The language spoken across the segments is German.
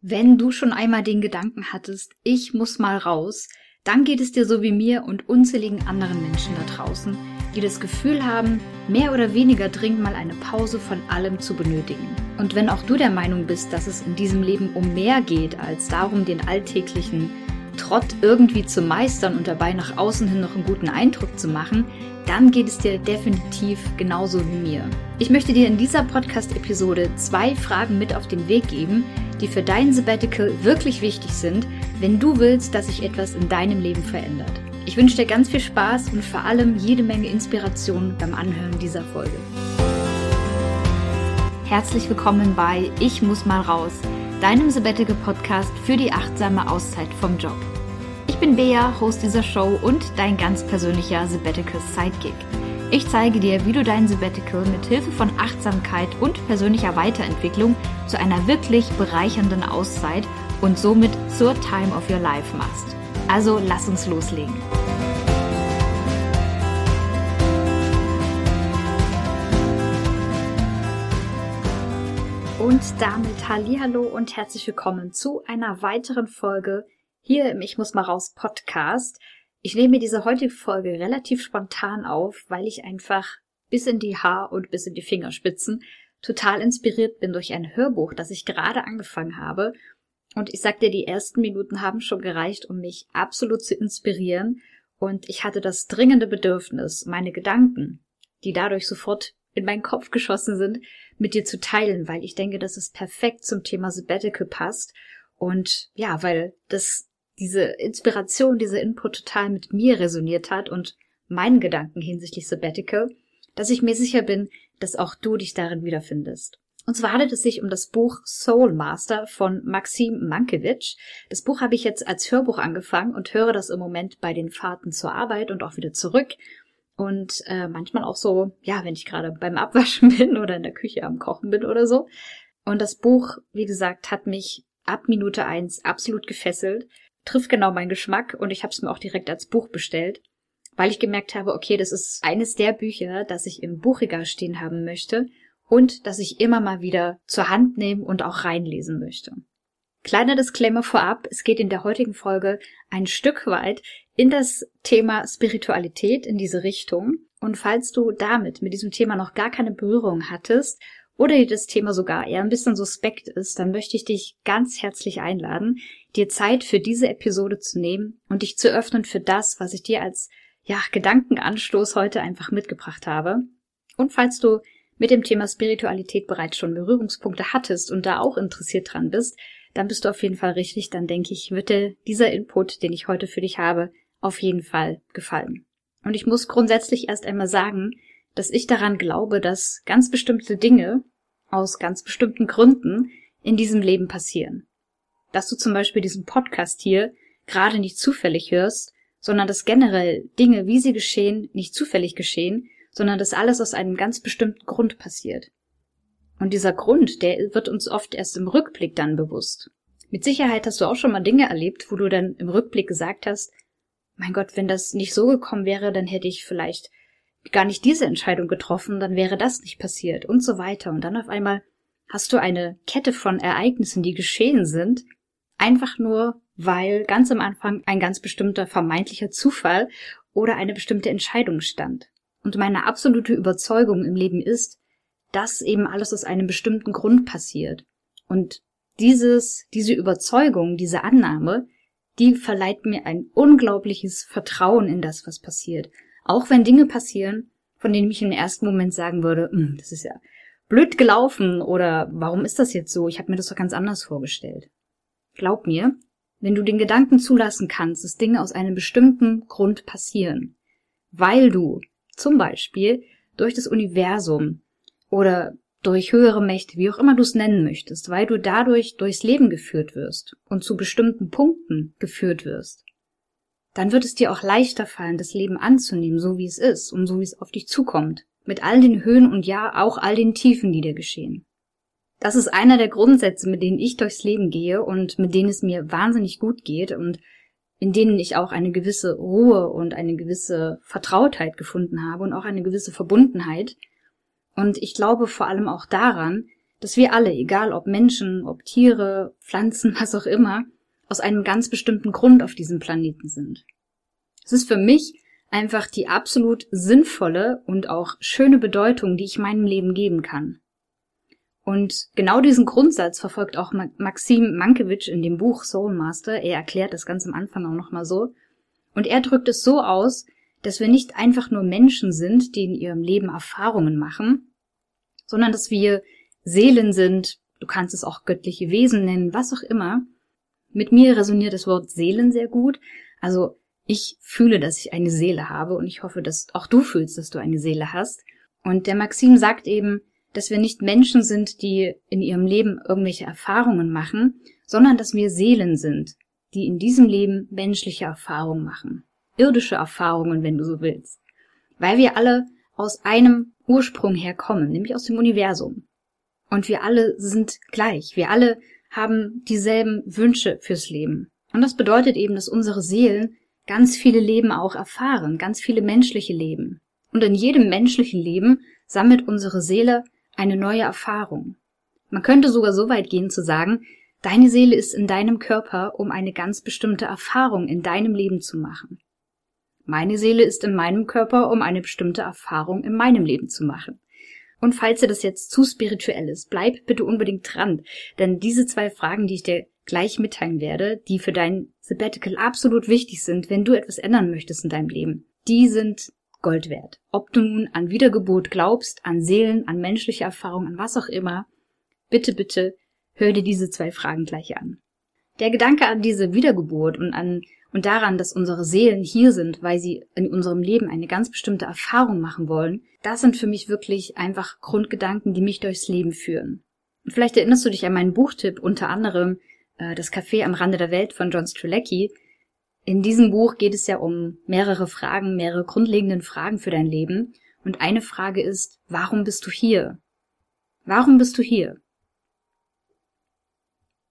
Wenn du schon einmal den Gedanken hattest, ich muss mal raus, dann geht es dir so wie mir und unzähligen anderen Menschen da draußen, die das Gefühl haben, mehr oder weniger dringend mal eine Pause von allem zu benötigen. Und wenn auch du der Meinung bist, dass es in diesem Leben um mehr geht, als darum, den alltäglichen Trott irgendwie zu meistern und dabei nach außen hin noch einen guten Eindruck zu machen, dann geht es dir definitiv genauso wie mir. Ich möchte dir in dieser Podcast-Episode zwei Fragen mit auf den Weg geben, die für dein Sabbatical wirklich wichtig sind, wenn du willst, dass sich etwas in deinem Leben verändert. Ich wünsche dir ganz viel Spaß und vor allem jede Menge Inspiration beim Anhören dieser Folge. Herzlich willkommen bei Ich muss mal raus, deinem Sabbatical Podcast für die achtsame Auszeit vom Job. Ich bin Bea, Host dieser Show und dein ganz persönlicher Sabbatical Sidekick. Ich zeige dir, wie du dein Sabbatical mit Hilfe von Achtsamkeit und persönlicher Weiterentwicklung zu einer wirklich bereichernden Auszeit und somit zur Time of Your Life machst. Also lass uns loslegen. Und damit Hallo und herzlich willkommen zu einer weiteren Folge hier im Ich muss mal raus Podcast. Ich nehme diese heutige Folge relativ spontan auf, weil ich einfach bis in die Haar- und bis in die Fingerspitzen total inspiriert bin durch ein Hörbuch, das ich gerade angefangen habe. Und ich sag dir, die ersten Minuten haben schon gereicht, um mich absolut zu inspirieren. Und ich hatte das dringende Bedürfnis, meine Gedanken, die dadurch sofort in meinen Kopf geschossen sind, mit dir zu teilen, weil ich denke, dass es perfekt zum Thema Sabbatical passt. Und ja, weil das diese Inspiration, dieser Input total mit mir resoniert hat und meinen Gedanken hinsichtlich Sabbatical, dass ich mir sicher bin, dass auch du dich darin wiederfindest. Und zwar handelt es sich um das Buch Soul Master von Maxim Mankiewicz. Das Buch habe ich jetzt als Hörbuch angefangen und höre das im Moment bei den Fahrten zur Arbeit und auch wieder zurück. Und äh, manchmal auch so, ja, wenn ich gerade beim Abwaschen bin oder in der Küche am Kochen bin oder so. Und das Buch, wie gesagt, hat mich ab Minute eins absolut gefesselt trifft genau meinen Geschmack und ich habe es mir auch direkt als Buch bestellt, weil ich gemerkt habe, okay, das ist eines der Bücher, das ich im Buchregal stehen haben möchte und das ich immer mal wieder zur Hand nehmen und auch reinlesen möchte. Kleiner Disclaimer vorab, es geht in der heutigen Folge ein Stück weit in das Thema Spiritualität in diese Richtung. Und falls du damit mit diesem Thema noch gar keine Berührung hattest oder dir das Thema sogar eher ein bisschen suspekt ist, dann möchte ich dich ganz herzlich einladen, dir Zeit für diese Episode zu nehmen und dich zu öffnen für das, was ich dir als ja, Gedankenanstoß heute einfach mitgebracht habe. Und falls du mit dem Thema Spiritualität bereits schon Berührungspunkte hattest und da auch interessiert dran bist, dann bist du auf jeden Fall richtig. Dann denke ich, wird dir dieser Input, den ich heute für dich habe, auf jeden Fall gefallen. Und ich muss grundsätzlich erst einmal sagen, dass ich daran glaube, dass ganz bestimmte Dinge aus ganz bestimmten Gründen in diesem Leben passieren. Dass du zum Beispiel diesen Podcast hier gerade nicht zufällig hörst, sondern dass generell Dinge, wie sie geschehen, nicht zufällig geschehen, sondern dass alles aus einem ganz bestimmten Grund passiert. Und dieser Grund, der wird uns oft erst im Rückblick dann bewusst. Mit Sicherheit hast du auch schon mal Dinge erlebt, wo du dann im Rückblick gesagt hast, mein Gott, wenn das nicht so gekommen wäre, dann hätte ich vielleicht gar nicht diese Entscheidung getroffen, dann wäre das nicht passiert und so weiter. Und dann auf einmal hast du eine Kette von Ereignissen, die geschehen sind, einfach nur, weil ganz am Anfang ein ganz bestimmter vermeintlicher Zufall oder eine bestimmte Entscheidung stand. Und meine absolute Überzeugung im Leben ist, dass eben alles aus einem bestimmten Grund passiert. Und dieses, diese Überzeugung, diese Annahme, die verleiht mir ein unglaubliches Vertrauen in das, was passiert. Auch wenn Dinge passieren, von denen ich im ersten Moment sagen würde, hm, das ist ja blöd gelaufen oder warum ist das jetzt so? Ich habe mir das doch ganz anders vorgestellt. Glaub mir, wenn du den Gedanken zulassen kannst, dass Dinge aus einem bestimmten Grund passieren, weil du zum Beispiel durch das Universum oder durch höhere Mächte, wie auch immer du es nennen möchtest, weil du dadurch durchs Leben geführt wirst und zu bestimmten Punkten geführt wirst, dann wird es dir auch leichter fallen, das Leben anzunehmen, so wie es ist und so wie es auf dich zukommt. Mit all den Höhen und ja, auch all den Tiefen, die dir geschehen. Das ist einer der Grundsätze, mit denen ich durchs Leben gehe und mit denen es mir wahnsinnig gut geht und in denen ich auch eine gewisse Ruhe und eine gewisse Vertrautheit gefunden habe und auch eine gewisse Verbundenheit. Und ich glaube vor allem auch daran, dass wir alle, egal ob Menschen, ob Tiere, Pflanzen, was auch immer, aus einem ganz bestimmten Grund auf diesem Planeten sind. Es ist für mich einfach die absolut sinnvolle und auch schöne Bedeutung, die ich meinem Leben geben kann. Und genau diesen Grundsatz verfolgt auch Maxim Mankiewicz in dem Buch Soul Master. Er erklärt das ganz am Anfang auch nochmal so. Und er drückt es so aus, dass wir nicht einfach nur Menschen sind, die in ihrem Leben Erfahrungen machen, sondern dass wir Seelen sind, du kannst es auch göttliche Wesen nennen, was auch immer. Mit mir resoniert das Wort Seelen sehr gut. Also ich fühle, dass ich eine Seele habe und ich hoffe, dass auch du fühlst, dass du eine Seele hast. Und der Maxim sagt eben, dass wir nicht Menschen sind, die in ihrem Leben irgendwelche Erfahrungen machen, sondern dass wir Seelen sind, die in diesem Leben menschliche Erfahrungen machen. Irdische Erfahrungen, wenn du so willst. Weil wir alle aus einem Ursprung herkommen, nämlich aus dem Universum. Und wir alle sind gleich. Wir alle haben dieselben Wünsche fürs Leben. Und das bedeutet eben, dass unsere Seelen ganz viele Leben auch erfahren, ganz viele menschliche Leben. Und in jedem menschlichen Leben sammelt unsere Seele eine neue Erfahrung. Man könnte sogar so weit gehen zu sagen, deine Seele ist in deinem Körper, um eine ganz bestimmte Erfahrung in deinem Leben zu machen. Meine Seele ist in meinem Körper, um eine bestimmte Erfahrung in meinem Leben zu machen. Und falls dir das jetzt zu spirituell ist, bleib bitte unbedingt dran, denn diese zwei Fragen, die ich dir gleich mitteilen werde, die für dein Sabbatical absolut wichtig sind, wenn du etwas ändern möchtest in deinem Leben, die sind Gold wert. Ob du nun an Wiedergeburt glaubst, an Seelen, an menschliche Erfahrung, an was auch immer, bitte, bitte, hör dir diese zwei Fragen gleich an. Der Gedanke an diese Wiedergeburt und an und daran, dass unsere Seelen hier sind, weil sie in unserem Leben eine ganz bestimmte Erfahrung machen wollen, das sind für mich wirklich einfach Grundgedanken, die mich durchs Leben führen. Und vielleicht erinnerst du dich an meinen Buchtipp, unter anderem äh, Das Café am Rande der Welt von John Strzelecki. In diesem Buch geht es ja um mehrere Fragen, mehrere grundlegenden Fragen für dein Leben. Und eine Frage ist, warum bist du hier? Warum bist du hier?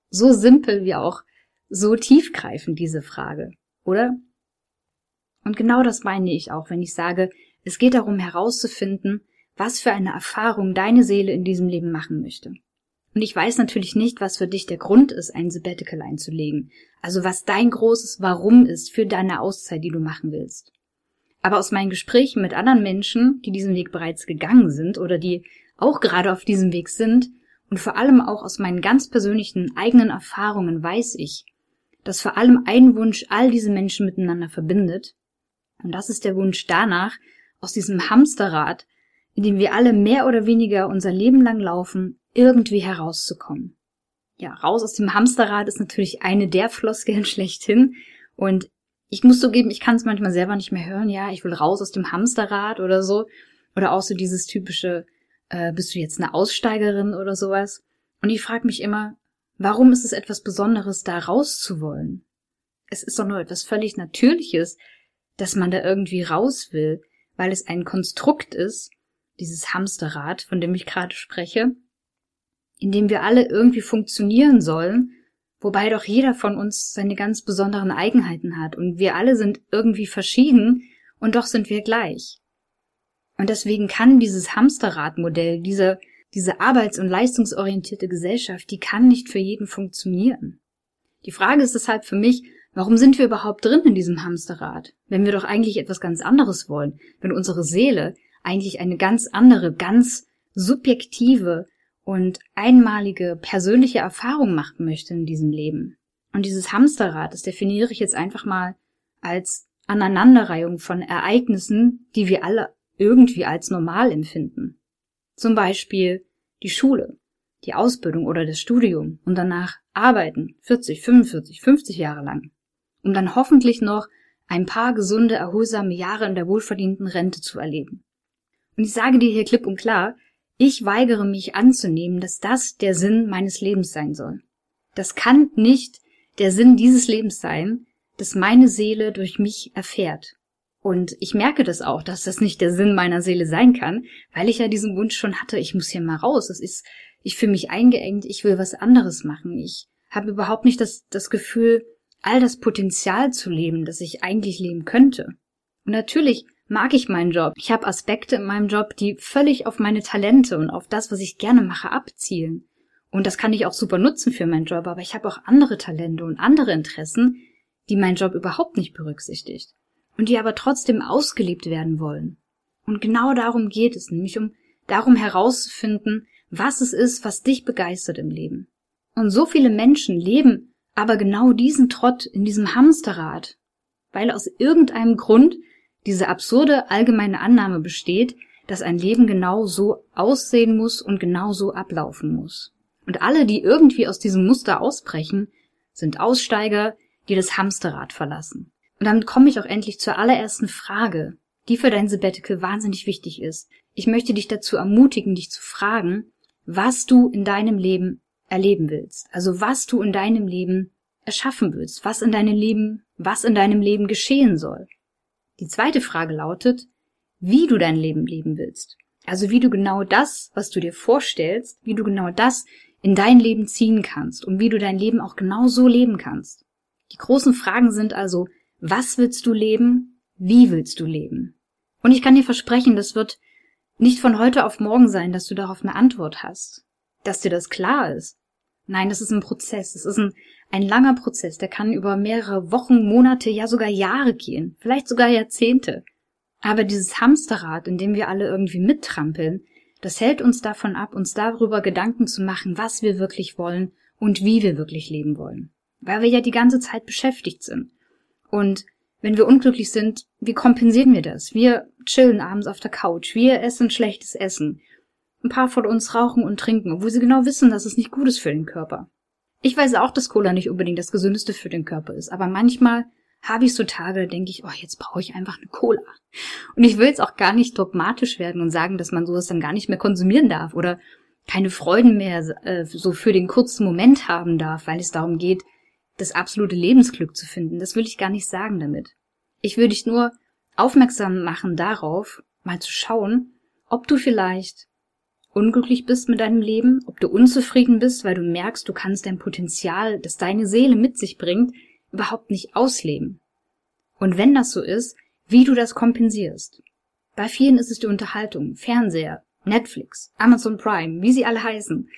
So simpel wie auch so tiefgreifend diese Frage, oder? Und genau das meine ich auch, wenn ich sage, es geht darum herauszufinden, was für eine Erfahrung deine Seele in diesem Leben machen möchte. Und ich weiß natürlich nicht, was für dich der Grund ist, ein Sabbatical einzulegen. Also was dein großes Warum ist für deine Auszeit, die du machen willst. Aber aus meinen Gesprächen mit anderen Menschen, die diesen Weg bereits gegangen sind oder die auch gerade auf diesem Weg sind, und vor allem auch aus meinen ganz persönlichen eigenen Erfahrungen weiß ich, dass vor allem ein Wunsch all diese Menschen miteinander verbindet. Und das ist der Wunsch danach, aus diesem Hamsterrad, in dem wir alle mehr oder weniger unser Leben lang laufen, irgendwie herauszukommen. Ja, raus aus dem Hamsterrad ist natürlich eine der Floskeln schlechthin. Und ich muss zugeben, ich kann es manchmal selber nicht mehr hören. Ja, ich will raus aus dem Hamsterrad oder so. Oder auch so dieses typische, äh, bist du jetzt eine Aussteigerin oder sowas? Und ich frage mich immer, warum ist es etwas Besonderes, da raus zu wollen? Es ist doch nur etwas völlig Natürliches, dass man da irgendwie raus will, weil es ein Konstrukt ist, dieses Hamsterrad, von dem ich gerade spreche, in dem wir alle irgendwie funktionieren sollen, wobei doch jeder von uns seine ganz besonderen Eigenheiten hat und wir alle sind irgendwie verschieden und doch sind wir gleich. Und deswegen kann dieses Hamsterradmodell, diese, diese arbeits- und leistungsorientierte Gesellschaft, die kann nicht für jeden funktionieren. Die Frage ist deshalb für mich, warum sind wir überhaupt drin in diesem Hamsterrad, wenn wir doch eigentlich etwas ganz anderes wollen, wenn unsere Seele eigentlich eine ganz andere, ganz subjektive und einmalige persönliche Erfahrung machen möchte in diesem Leben. Und dieses Hamsterrad, das definiere ich jetzt einfach mal als Aneinanderreihung von Ereignissen, die wir alle irgendwie als normal empfinden. Zum Beispiel die Schule, die Ausbildung oder das Studium und danach arbeiten 40, 45, 50 Jahre lang, um dann hoffentlich noch ein paar gesunde, erholsame Jahre in der wohlverdienten Rente zu erleben. Und ich sage dir hier klipp und klar, ich weigere mich anzunehmen, dass das der Sinn meines Lebens sein soll. Das kann nicht der Sinn dieses Lebens sein, dass meine Seele durch mich erfährt. Und ich merke das auch, dass das nicht der Sinn meiner Seele sein kann, weil ich ja diesen Wunsch schon hatte, ich muss hier mal raus. Es ist, ich fühle mich eingeengt, ich will was anderes machen. Ich habe überhaupt nicht das, das Gefühl, all das Potenzial zu leben, das ich eigentlich leben könnte. Und natürlich mag ich meinen Job. Ich habe Aspekte in meinem Job, die völlig auf meine Talente und auf das, was ich gerne mache, abzielen. Und das kann ich auch super nutzen für meinen Job, aber ich habe auch andere Talente und andere Interessen, die mein Job überhaupt nicht berücksichtigt und die aber trotzdem ausgelebt werden wollen. Und genau darum geht es, nämlich um darum herauszufinden, was es ist, was dich begeistert im Leben. Und so viele Menschen leben aber genau diesen Trott in diesem Hamsterrad, weil aus irgendeinem Grund diese absurde allgemeine Annahme besteht, dass ein Leben genau so aussehen muss und genau so ablaufen muss. Und alle, die irgendwie aus diesem Muster ausbrechen, sind Aussteiger, die das Hamsterrad verlassen. Und damit komme ich auch endlich zur allerersten Frage, die für dein Sabbatical wahnsinnig wichtig ist. Ich möchte dich dazu ermutigen, dich zu fragen, was du in deinem Leben erleben willst. Also was du in deinem Leben erschaffen willst, was in deinem Leben, was in deinem Leben geschehen soll. Die zweite Frage lautet, wie du dein Leben leben willst. Also wie du genau das, was du dir vorstellst, wie du genau das in dein Leben ziehen kannst und wie du dein Leben auch genau so leben kannst. Die großen Fragen sind also, was willst du leben? Wie willst du leben? Und ich kann dir versprechen, das wird nicht von heute auf morgen sein, dass du darauf eine Antwort hast, dass dir das klar ist. Nein, das ist ein Prozess. Es ist ein, ein langer Prozess, der kann über mehrere Wochen, Monate, ja sogar Jahre gehen, vielleicht sogar Jahrzehnte. Aber dieses Hamsterrad, in dem wir alle irgendwie mittrampeln, das hält uns davon ab, uns darüber Gedanken zu machen, was wir wirklich wollen und wie wir wirklich leben wollen. Weil wir ja die ganze Zeit beschäftigt sind. Und wenn wir unglücklich sind, wie kompensieren wir das? Wir chillen abends auf der Couch, wir essen schlechtes Essen. Ein paar von uns rauchen und trinken, obwohl sie genau wissen, dass es nicht gut ist für den Körper. Ich weiß auch, dass Cola nicht unbedingt das Gesündeste für den Körper ist, aber manchmal habe ich so Tage, da denke ich, oh, jetzt brauche ich einfach eine Cola. Und ich will jetzt auch gar nicht dogmatisch werden und sagen, dass man sowas dann gar nicht mehr konsumieren darf oder keine Freuden mehr äh, so für den kurzen Moment haben darf, weil es darum geht, das absolute Lebensglück zu finden. Das will ich gar nicht sagen damit. Ich will dich nur aufmerksam machen darauf, mal zu schauen, ob du vielleicht unglücklich bist mit deinem Leben, ob du unzufrieden bist, weil du merkst, du kannst dein Potenzial, das deine Seele mit sich bringt, überhaupt nicht ausleben. Und wenn das so ist, wie du das kompensierst. Bei vielen ist es die Unterhaltung, Fernseher, Netflix, Amazon Prime, wie sie alle heißen.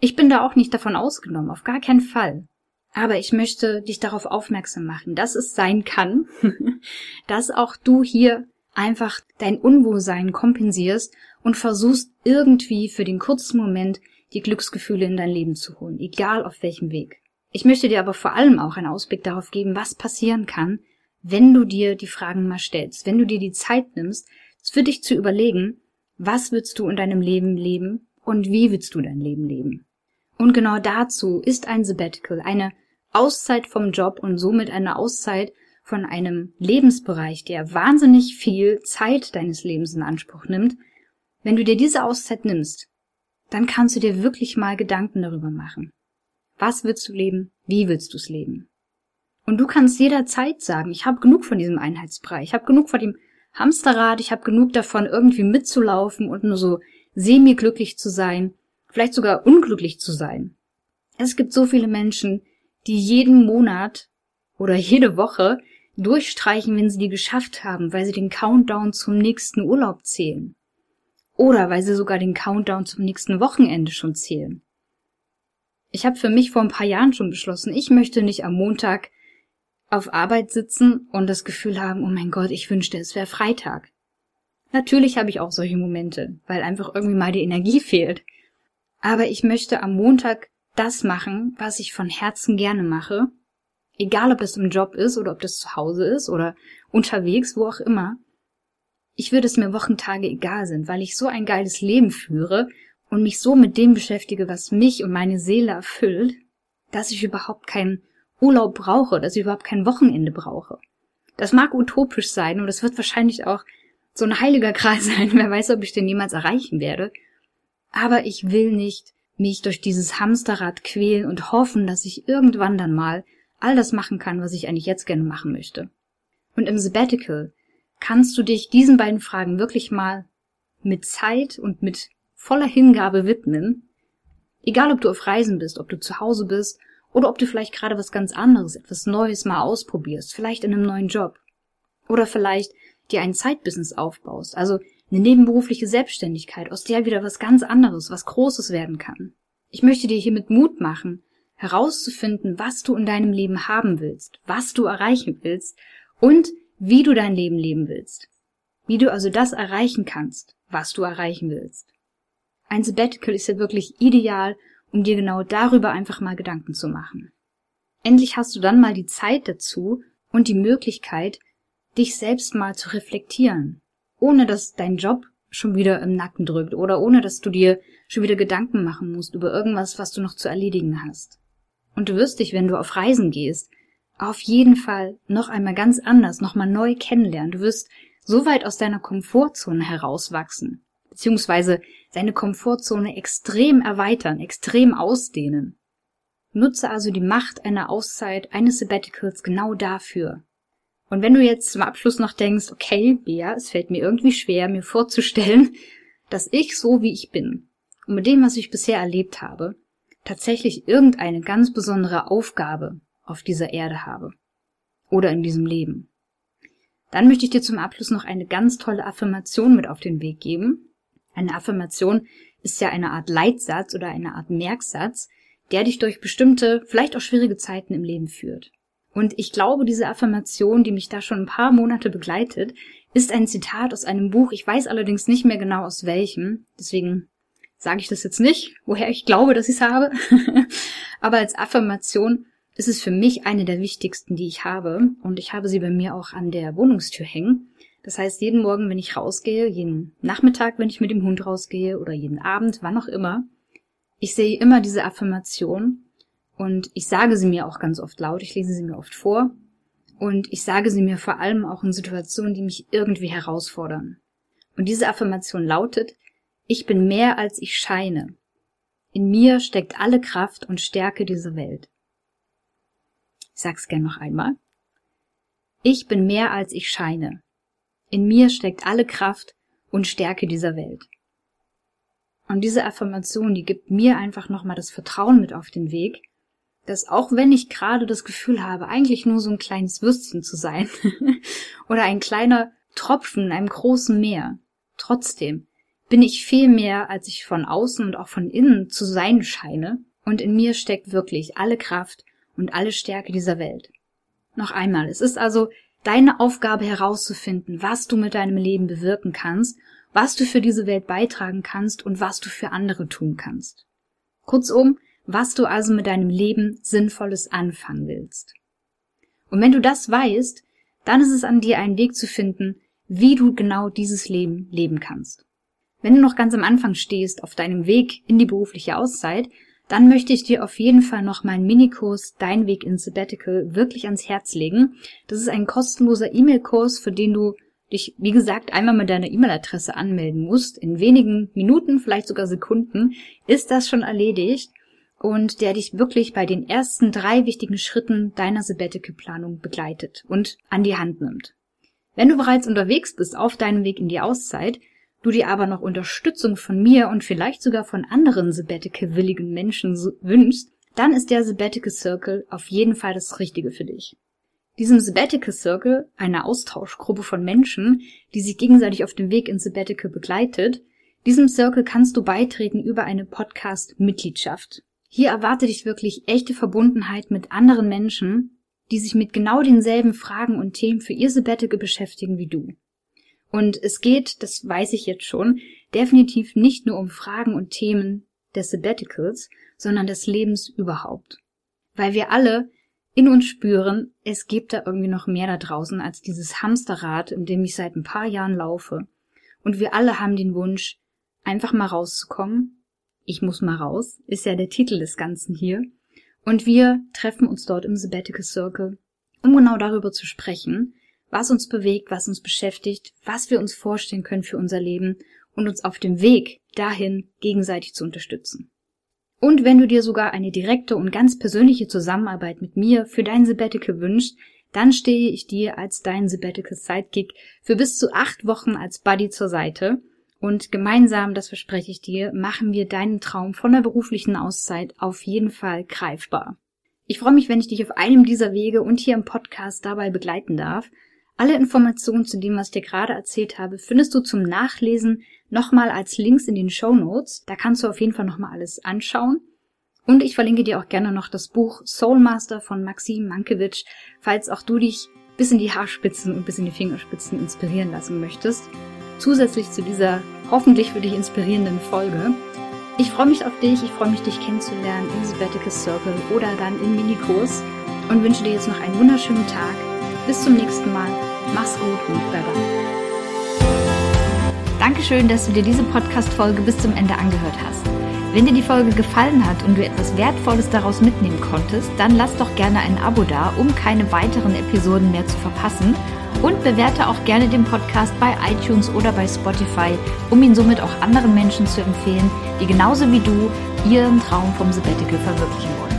Ich bin da auch nicht davon ausgenommen, auf gar keinen Fall. Aber ich möchte dich darauf aufmerksam machen, dass es sein kann, dass auch du hier einfach dein Unwohlsein kompensierst und versuchst irgendwie für den kurzen Moment die Glücksgefühle in dein Leben zu holen, egal auf welchem Weg. Ich möchte dir aber vor allem auch einen Ausblick darauf geben, was passieren kann, wenn du dir die Fragen mal stellst, wenn du dir die Zeit nimmst, für dich zu überlegen, was willst du in deinem Leben leben und wie willst du dein Leben leben. Und genau dazu ist ein Sabbatical eine Auszeit vom Job und somit eine Auszeit von einem Lebensbereich, der wahnsinnig viel Zeit deines Lebens in Anspruch nimmt, wenn du dir diese Auszeit nimmst, dann kannst du dir wirklich mal Gedanken darüber machen. Was willst du leben? Wie willst du es leben? Und du kannst jederzeit sagen, ich habe genug von diesem Einheitsbrei, ich habe genug von dem Hamsterrad, ich habe genug davon, irgendwie mitzulaufen und nur so semi-glücklich zu sein, vielleicht sogar unglücklich zu sein. Es gibt so viele Menschen, die jeden Monat oder jede Woche durchstreichen, wenn sie die geschafft haben, weil sie den Countdown zum nächsten Urlaub zählen. Oder weil sie sogar den Countdown zum nächsten Wochenende schon zählen. Ich habe für mich vor ein paar Jahren schon beschlossen, ich möchte nicht am Montag auf Arbeit sitzen und das Gefühl haben, oh mein Gott, ich wünschte, es wäre Freitag. Natürlich habe ich auch solche Momente, weil einfach irgendwie mal die Energie fehlt. Aber ich möchte am Montag das machen, was ich von Herzen gerne mache Egal, ob das im Job ist oder ob das zu Hause ist oder unterwegs, wo auch immer. Ich würde es mir Wochentage egal sind, weil ich so ein geiles Leben führe und mich so mit dem beschäftige, was mich und meine Seele erfüllt, dass ich überhaupt keinen Urlaub brauche, dass ich überhaupt kein Wochenende brauche. Das mag utopisch sein und es wird wahrscheinlich auch so ein heiliger Kreis sein, wer weiß, ob ich den jemals erreichen werde. Aber ich will nicht mich durch dieses Hamsterrad quälen und hoffen, dass ich irgendwann dann mal all das machen kann, was ich eigentlich jetzt gerne machen möchte. Und im Sabbatical kannst du dich diesen beiden Fragen wirklich mal mit Zeit und mit voller Hingabe widmen. Egal, ob du auf Reisen bist, ob du zu Hause bist oder ob du vielleicht gerade was ganz anderes, etwas Neues mal ausprobierst, vielleicht in einem neuen Job. Oder vielleicht dir ein Zeitbusiness aufbaust, also eine nebenberufliche Selbstständigkeit, aus der wieder was ganz anderes, was Großes werden kann. Ich möchte dir hiermit Mut machen, herauszufinden, was du in deinem Leben haben willst, was du erreichen willst und wie du dein Leben leben willst. Wie du also das erreichen kannst, was du erreichen willst. Ein Sabbatical ist ja wirklich ideal, um dir genau darüber einfach mal Gedanken zu machen. Endlich hast du dann mal die Zeit dazu und die Möglichkeit, dich selbst mal zu reflektieren, ohne dass dein Job schon wieder im Nacken drückt oder ohne dass du dir schon wieder Gedanken machen musst über irgendwas, was du noch zu erledigen hast. Und du wirst dich, wenn du auf Reisen gehst, auf jeden Fall noch einmal ganz anders, noch mal neu kennenlernen. Du wirst so weit aus deiner Komfortzone herauswachsen, beziehungsweise deine Komfortzone extrem erweitern, extrem ausdehnen. Nutze also die Macht einer Auszeit, eines Sabbaticals genau dafür. Und wenn du jetzt zum Abschluss noch denkst, okay, Bea, es fällt mir irgendwie schwer, mir vorzustellen, dass ich so wie ich bin und mit dem, was ich bisher erlebt habe, tatsächlich irgendeine ganz besondere Aufgabe auf dieser Erde habe oder in diesem Leben. Dann möchte ich dir zum Abschluss noch eine ganz tolle Affirmation mit auf den Weg geben. Eine Affirmation ist ja eine Art Leitsatz oder eine Art Merksatz, der dich durch bestimmte, vielleicht auch schwierige Zeiten im Leben führt. Und ich glaube, diese Affirmation, die mich da schon ein paar Monate begleitet, ist ein Zitat aus einem Buch. Ich weiß allerdings nicht mehr genau aus welchem. Deswegen sage ich das jetzt nicht, woher ich glaube, dass ich es habe. Aber als Affirmation ist es für mich eine der wichtigsten, die ich habe. Und ich habe sie bei mir auch an der Wohnungstür hängen. Das heißt, jeden Morgen, wenn ich rausgehe, jeden Nachmittag, wenn ich mit dem Hund rausgehe oder jeden Abend, wann auch immer, ich sehe immer diese Affirmation und ich sage sie mir auch ganz oft laut, ich lese sie mir oft vor und ich sage sie mir vor allem auch in Situationen, die mich irgendwie herausfordern. Und diese Affirmation lautet, ich bin mehr als ich scheine. In mir steckt alle Kraft und Stärke dieser Welt. Ich sag's gern noch einmal. Ich bin mehr als ich scheine. In mir steckt alle Kraft und Stärke dieser Welt. Und diese Affirmation, die gibt mir einfach nochmal das Vertrauen mit auf den Weg, dass auch wenn ich gerade das Gefühl habe, eigentlich nur so ein kleines Würstchen zu sein oder ein kleiner Tropfen in einem großen Meer, trotzdem bin ich viel mehr, als ich von außen und auch von innen zu sein scheine, und in mir steckt wirklich alle Kraft und alle Stärke dieser Welt. Noch einmal, es ist also deine Aufgabe herauszufinden, was du mit deinem Leben bewirken kannst, was du für diese Welt beitragen kannst und was du für andere tun kannst. Kurzum, was du also mit deinem Leben Sinnvolles anfangen willst. Und wenn du das weißt, dann ist es an dir, einen Weg zu finden, wie du genau dieses Leben leben kannst. Wenn du noch ganz am Anfang stehst auf deinem Weg in die berufliche Auszeit, dann möchte ich dir auf jeden Fall noch meinen Minikurs Dein Weg ins Sabbatical wirklich ans Herz legen. Das ist ein kostenloser E-Mail-Kurs, für den du dich, wie gesagt, einmal mit deiner E-Mail-Adresse anmelden musst. In wenigen Minuten, vielleicht sogar Sekunden, ist das schon erledigt und der dich wirklich bei den ersten drei wichtigen Schritten deiner Sabbatical-Planung begleitet und an die Hand nimmt. Wenn du bereits unterwegs bist auf deinem Weg in die Auszeit, du dir aber noch Unterstützung von mir und vielleicht sogar von anderen Sabbatical-willigen Menschen wünschst, dann ist der Sabbatical Circle auf jeden Fall das Richtige für dich. Diesem Sabbatical Circle, einer Austauschgruppe von Menschen, die sich gegenseitig auf dem Weg ins Sabbatical begleitet, diesem Circle kannst du beitreten über eine Podcast-Mitgliedschaft. Hier erwarte dich wirklich echte Verbundenheit mit anderen Menschen, die sich mit genau denselben Fragen und Themen für ihr Sabbatical beschäftigen wie du. Und es geht, das weiß ich jetzt schon, definitiv nicht nur um Fragen und Themen des Sabbaticals, sondern des Lebens überhaupt. Weil wir alle in uns spüren, es gibt da irgendwie noch mehr da draußen als dieses Hamsterrad, in dem ich seit ein paar Jahren laufe. Und wir alle haben den Wunsch, einfach mal rauszukommen. Ich muss mal raus, ist ja der Titel des Ganzen hier. Und wir treffen uns dort im Sabbatical Circle, um genau darüber zu sprechen, was uns bewegt, was uns beschäftigt, was wir uns vorstellen können für unser Leben und uns auf dem Weg dahin gegenseitig zu unterstützen. Und wenn du dir sogar eine direkte und ganz persönliche Zusammenarbeit mit mir für dein Sabbatical wünschst, dann stehe ich dir als dein Sabbatical Sidekick für bis zu acht Wochen als Buddy zur Seite. Und gemeinsam, das verspreche ich dir, machen wir deinen Traum von der beruflichen Auszeit auf jeden Fall greifbar. Ich freue mich, wenn ich dich auf einem dieser Wege und hier im Podcast dabei begleiten darf. Alle Informationen zu dem, was ich dir gerade erzählt habe, findest du zum Nachlesen nochmal als Links in den Show Notes. Da kannst du auf jeden Fall nochmal alles anschauen. Und ich verlinke dir auch gerne noch das Buch Soulmaster von Maxim Mankiewicz, falls auch du dich bis in die Haarspitzen und bis in die Fingerspitzen inspirieren lassen möchtest. Zusätzlich zu dieser hoffentlich für dich inspirierenden Folge. Ich freue mich auf dich, ich freue mich, dich kennenzulernen im Sabbatical Circle oder dann im Minikurs und wünsche dir jetzt noch einen wunderschönen Tag. Bis zum nächsten Mal. Mach's gut und bye bye. Dankeschön, dass du dir diese Podcast-Folge bis zum Ende angehört hast. Wenn dir die Folge gefallen hat und du etwas Wertvolles daraus mitnehmen konntest, dann lass doch gerne ein Abo da, um keine weiteren Episoden mehr zu verpassen. Und bewerte auch gerne den Podcast bei iTunes oder bei Spotify, um ihn somit auch anderen Menschen zu empfehlen, die genauso wie du ihren Traum vom Sabbatical verwirklichen wollen.